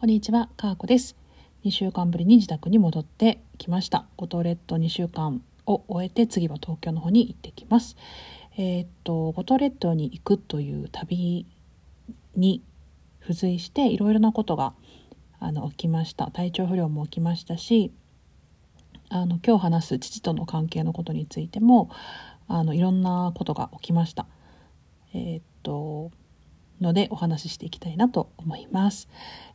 こんにちは、かーこです。2週間ぶりに自宅に戻ってきました。五島列島2週間を終えて次は東京の方に行ってきます。えーっと、五島列島に行くという旅に付随していろいろなことがあの起きました。体調不良も起きましたし、あの今日話す父との関係のことについてもあのいろんなことが起きました。えーっとのでお話ししていきたいなと思います。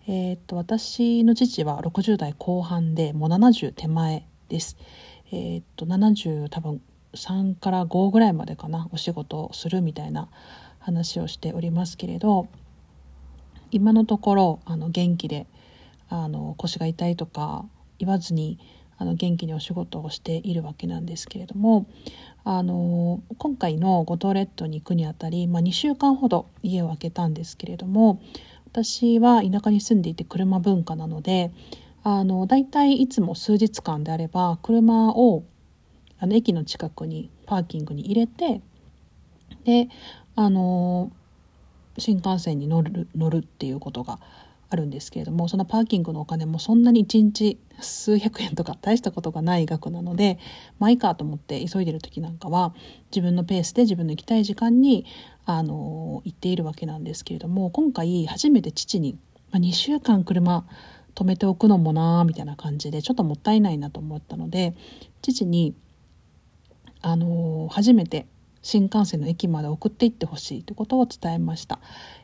えーっと私の父は60代後半でもう70手前です。えーっと70多分3から5ぐらいまでかなお仕事をするみたいな話をしておりますけれど今のところあの元気であの腰が痛いとか言わずにあの元気にお仕事をしているわけなんですけれどもあの今回の五島列島に行くにあたり、まあ、2週間ほど家を空けたんですけれども私は田舎に住んでいて車文化なのであの大体いつも数日間であれば車をあの駅の近くにパーキングに入れてであの新幹線に乗る乗るっていうことがあるんですけれどもそのパーキングのお金もそんなに1日数百円とか大したことがない額なのでまあいいかと思って急いでる時なんかは自分のペースで自分の行きたい時間にあの行っているわけなんですけれども今回初めて父に、まあ、2週間車止めておくのもなーみたいな感じでちょっともったいないなと思ったので父にあの初めて新幹線の駅まで送っていってほしいということを伝えました。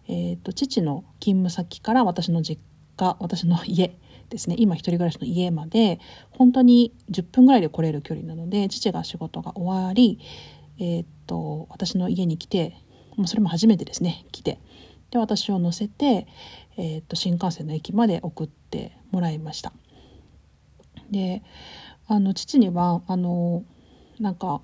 えーと、父の勤務先から私の実家私の家ですね今一人暮らしの家まで本当に10分ぐらいで来れる距離なので父が仕事が終わり、えーと、私の家に来てもうそれも初めてですね来てで私を乗せて、えーと新幹線の駅まで送ってもらいました。であの父にはあのなんか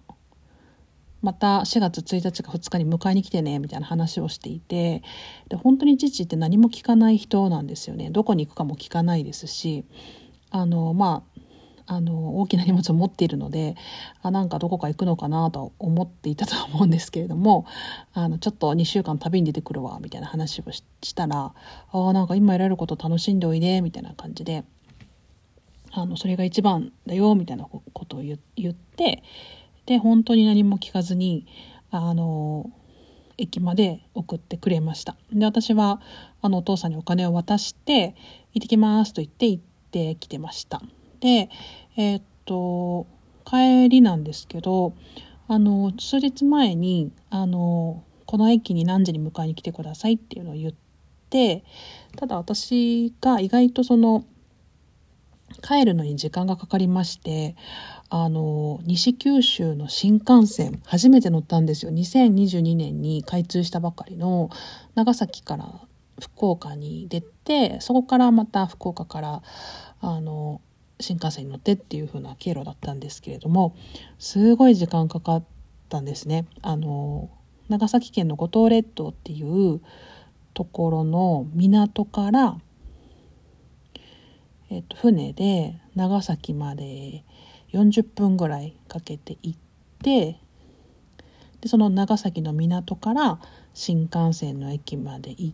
また4月1日か2日に迎えに来てねみたいな話をしていてで本当に父って何も聞かない人なんですよね。どこに行くかも聞かないですしあのまああの大きな荷物を持っているのであなんかどこか行くのかなと思っていたとは思うんですけれどもあのちょっと2週間旅に出てくるわみたいな話をしたら「あなんか今得られること楽しんでおいで」みたいな感じであのそれが一番だよみたいなことを言ってで本当に何も聞かずにあの駅まで送ってくれました。で私はあのお父さんにお金を渡して「行ってきます」と言って行ってきてました。でえー、っと帰りなんですけどあの数日前にあのこの駅に何時に迎えに来てくださいっていうのを言ってただ私が意外とその帰るのに時間がかかりましてあの西九州の新幹線初めて乗ったんですよ2022年に開通したばかりの長崎から福岡に出てそこからまた福岡からあの新幹線に乗ってっていう風な経路だったんですけれどもすごい時間かかったんですね。あの長崎県の五島列島っていうところの港からえっと、船で長崎まで40分ぐらいかけて行ってでその長崎の港から新幹線の駅まで行っ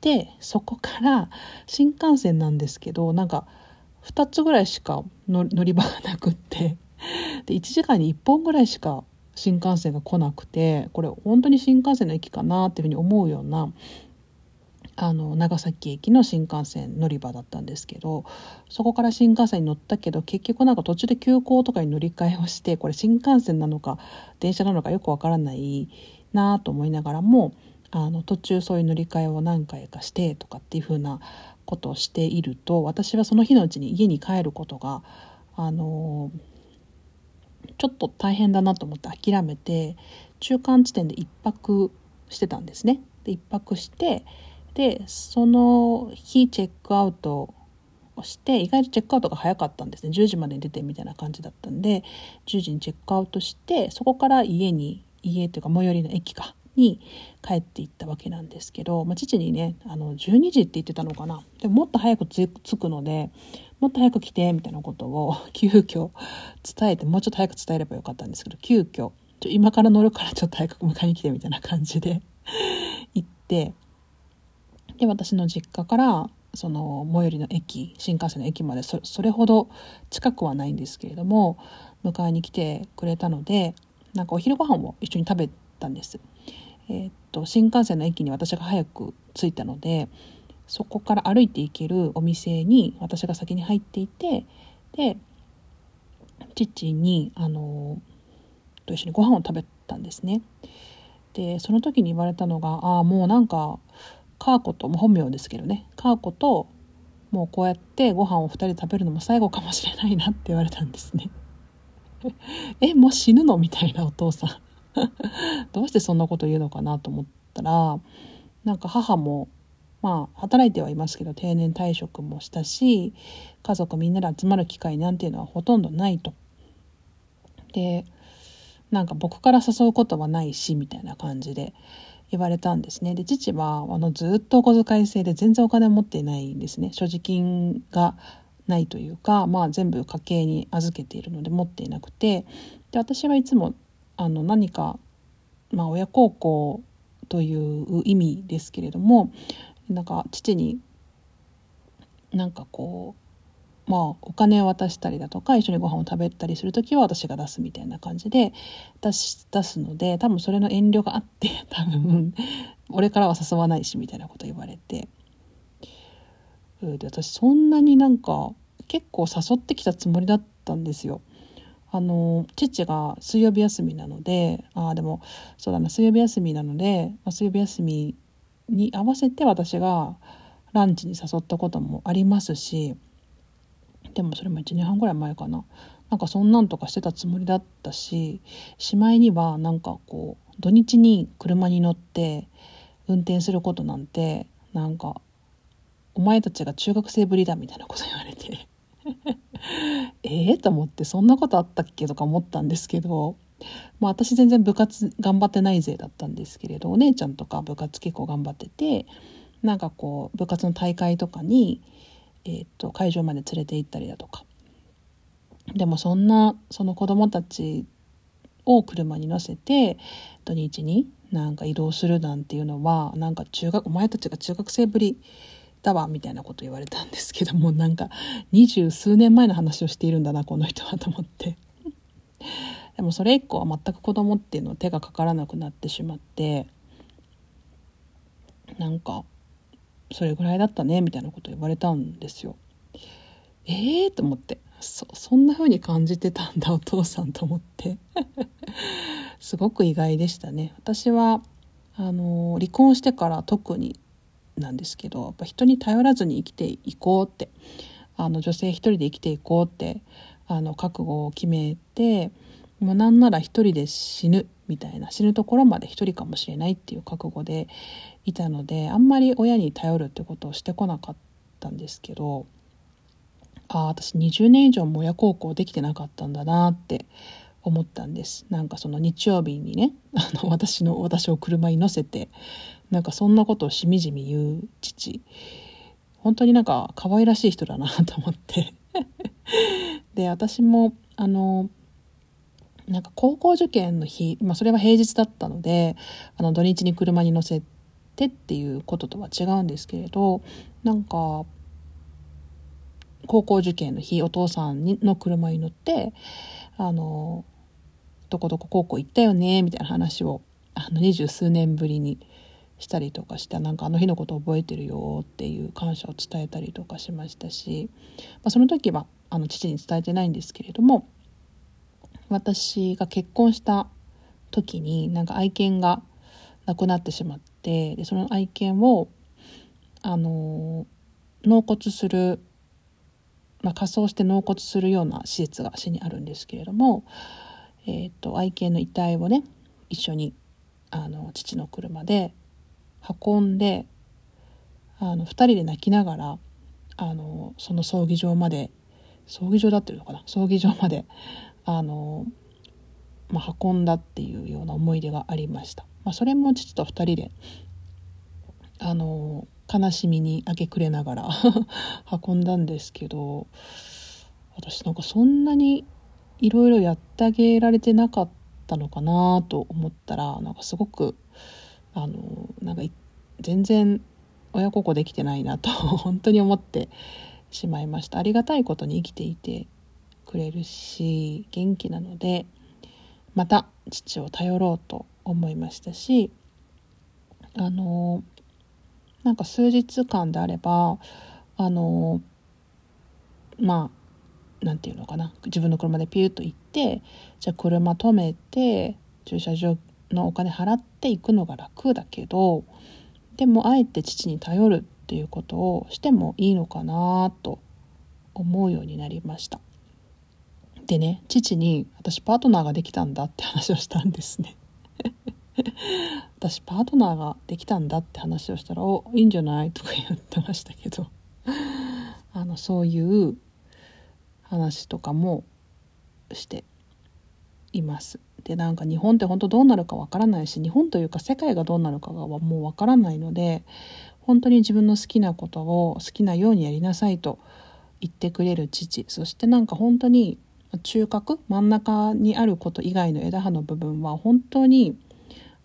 てそこから新幹線なんですけどなんか2つぐらいしか乗り場がなくってで1時間に1本ぐらいしか新幹線が来なくてこれ本当に新幹線の駅かなっていうふうに思うようなあの長崎駅の新幹線乗り場だったんですけどそこから新幹線に乗ったけど結局なんか途中で急行とかに乗り換えをしてこれ新幹線なのか電車なのかよくわからないなと思いながらもあの途中そういう乗り換えを何回かしてとかっていう風なことをしていると私はその日のうちに家に帰ることがあのちょっと大変だなと思って諦めて中間地点で1泊してたんですね。で1泊してでその日チェックアウトをして意外とチェックアウトが早かったんですね。10時までに出てみたいな感じだったんで10時にチェックアウトしてそこから家に家というか最寄りの駅かに帰っていったわけなんですけど、まあ、父にねあの12時って言ってたのかな。でももっと早く着くのでもっと早く来てみたいなことを 急遽伝えてもうちょっと早く伝えればよかったんですけど急遽ちょ今から乗るからちょっと早く迎えに来てみたいな感じで行ってで私の実家からその最寄りの駅新幹線の駅までそれほど近くはないんですけれども迎えに来てくれたのでなんかお昼ご飯を一緒に食べたんです。えー、っと新幹線の駅に私が早く着いたのでそこから歩いて行けるお店に私が先に入っていてで父にあのと一緒にご飯を食べたんですね。でその時に言われたのが「ああもうなんかカーコと、も本名ですけどねカーコともうこうやってご飯を2人で食べるのも最後かもしれないなって言われたんですね。えもう死ぬの？みたいなお父さん どうしてそんなこと言うのかなと思ったらなんか母もまあ働いてはいますけど定年退職もしたし家族みんなで集まる機会なんていうのはほとんどないと。でなんか僕から誘うことはないしみたいな感じで言われたんですね。で父はあのずっとお小遣い制で全然お金を持っていないんですね。所持金がないというか、まあ、全部家計に預けているので持っていなくて。で私はいつもあの何か、まあ、親孝行という意味ですけれどもなんか父になんかこうまあお金を渡したりだとか一緒にご飯を食べたりする時は私が出すみたいな感じで出し出すので多分それの遠慮があって 多分俺からは誘わないしみたいなこと言われてで私そんなになんか結構誘ってきたつもりだったんですよ。あの父が水曜日休みなのでああでもそうだな水曜日休みなので、まあ、水曜日休みに合わせて私がランチに誘ったこともありますしでもそれも1年半ぐらい前かな。なんかそんなんとかしてたつもりだったししまいにはなんかこう土日に車に乗って運転することなんてなんかお前たちが中学生ぶりだみたいなこと言われて。ええと思ってそんなことあったっけとか思ったんですけど、まあ、私全然部活頑張ってない勢だったんですけれどお姉ちゃんとか部活結構頑張っててなんかこう部活の大会とかに、えー、と会場まで連れて行ったりだとか。でもそんなその子供たちを車に乗せて土日になんか移動するなんていうのはなんか中学お前たちが中学生ぶりだわみたいなこと言われたんですけどもなんか二十数年前の話をしているんだなこの人はと思って。でもそれ以降は全く子供っていうのは手がかからなくなってしまってなんかそれぐらいだったねみたいなこと言われたんですよ。ええー、と思ってそそんな風に感じてたんだお父さんと思って すごく意外でしたね。私はあの離婚してから特になんですけどやっぱ人に頼らずに生きていこうってあの女性一人で生きていこうってあの覚悟を決めてもうなんなら一人で死ぬみたいな死ぬところまで一人かもしれないっていう覚悟でいたのであんまり親に頼るってことをしてこなかったんですけどああ私20年以上も親孝行できてなかったんだなって思ったんです。なんかその日曜日にね あの私の私を車に乗せてなんかそんなことをしみじみ言う父。本当になんか可愛らしい人だなと思って。で私もあのなんか高校受験の日、まあ、それは平日だったのであの土日に車に乗せてっていうこととは違うんですけれどなんか高校受験の日お父さんの車に乗ってあのどこどこ高校行ったよねみたいな話をあの二十数年ぶりにしたりとかしてなんかあの日のこと覚えてるよっていう感謝を伝えたりとかしましたし、まあ、その時はあの父に伝えてないんですけれども私が結婚した時になんか愛犬が亡くなってしまってでその愛犬をあの納骨する、まあ、仮装して納骨するような施設が市にあるんですけれども、えーと、愛犬の遺体をね一緒にあの父の車で運んであの2人で泣きながらあのその葬儀場まで葬儀場だっていうのかな葬儀場まであの、まあ、運んだっていうような思い出がありました。まあ、それも父と2人であの悲しみに明け暮れながら 運んだんですけど私なんかそんなにいろいろやってあげられてなかったのかなと思ったらなんかすごくあのなんか全然親孝行できてないなと 本当に思ってしまいましたありがたいことに生きていてくれるし元気なのでまた父を頼ろうと思いましたしあのなんか数日間であればあのまあなんていうのかな自分の車でピューッと行ってじゃあ車止めて駐車場のお金払っていくのが楽だけどでもあえて父に頼るっていうことをしてもいいのかなと思うようになりました。でね父に私パートナーができたんだって話をしたんですね 私パートナーができたんだって話をしたら「おいいんじゃない?」とか言ってましたけど あのそういう話とかもしています。でなんか日本って本当どうなるかわからないし日本というか世界がどうなるかがもうわからないので本当に自分の好きなことを好きなようにやりなさいと言ってくれる父そしてなんか本当に中核真ん中にあること以外の枝葉の部分は本当に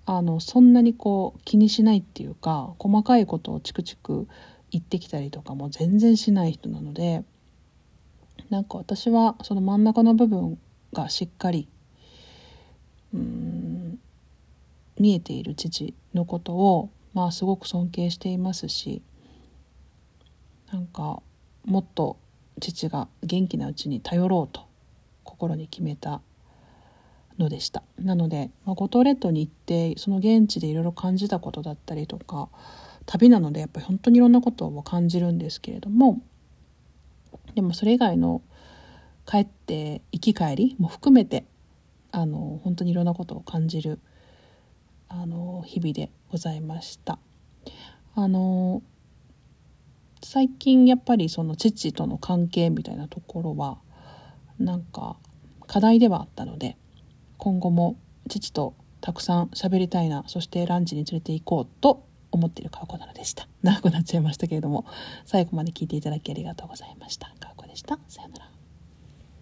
あのそんなにこう気にしないっていうか細かいことをチクチク言ってきたりとかも全然しない人なのでなんか私はその真ん中の部分がしっかりうん見えている父のことをまあすごく尊敬していますしなんかもっと父が元気なうちに頼ろうと心に決めたのでしたなので、ま、五島列島に行ってその現地でいろいろ感じたことだったりとか旅なのでやっぱり本当にいろんなことを感じるんですけれどもでもそれ以外の帰って行き帰りも含めてあの本当にいろんなことを感じるあの日々でございました。あの最近やっぱりその父との関係みたいなところはなんか課題ではあったので今後も父とたくさん喋りたいなそしてランチに連れて行こうと思っているカウコなのでした。長くなっちゃいましたけれども最後まで聞いていただきありがとうございました。カウコでした。さようなら。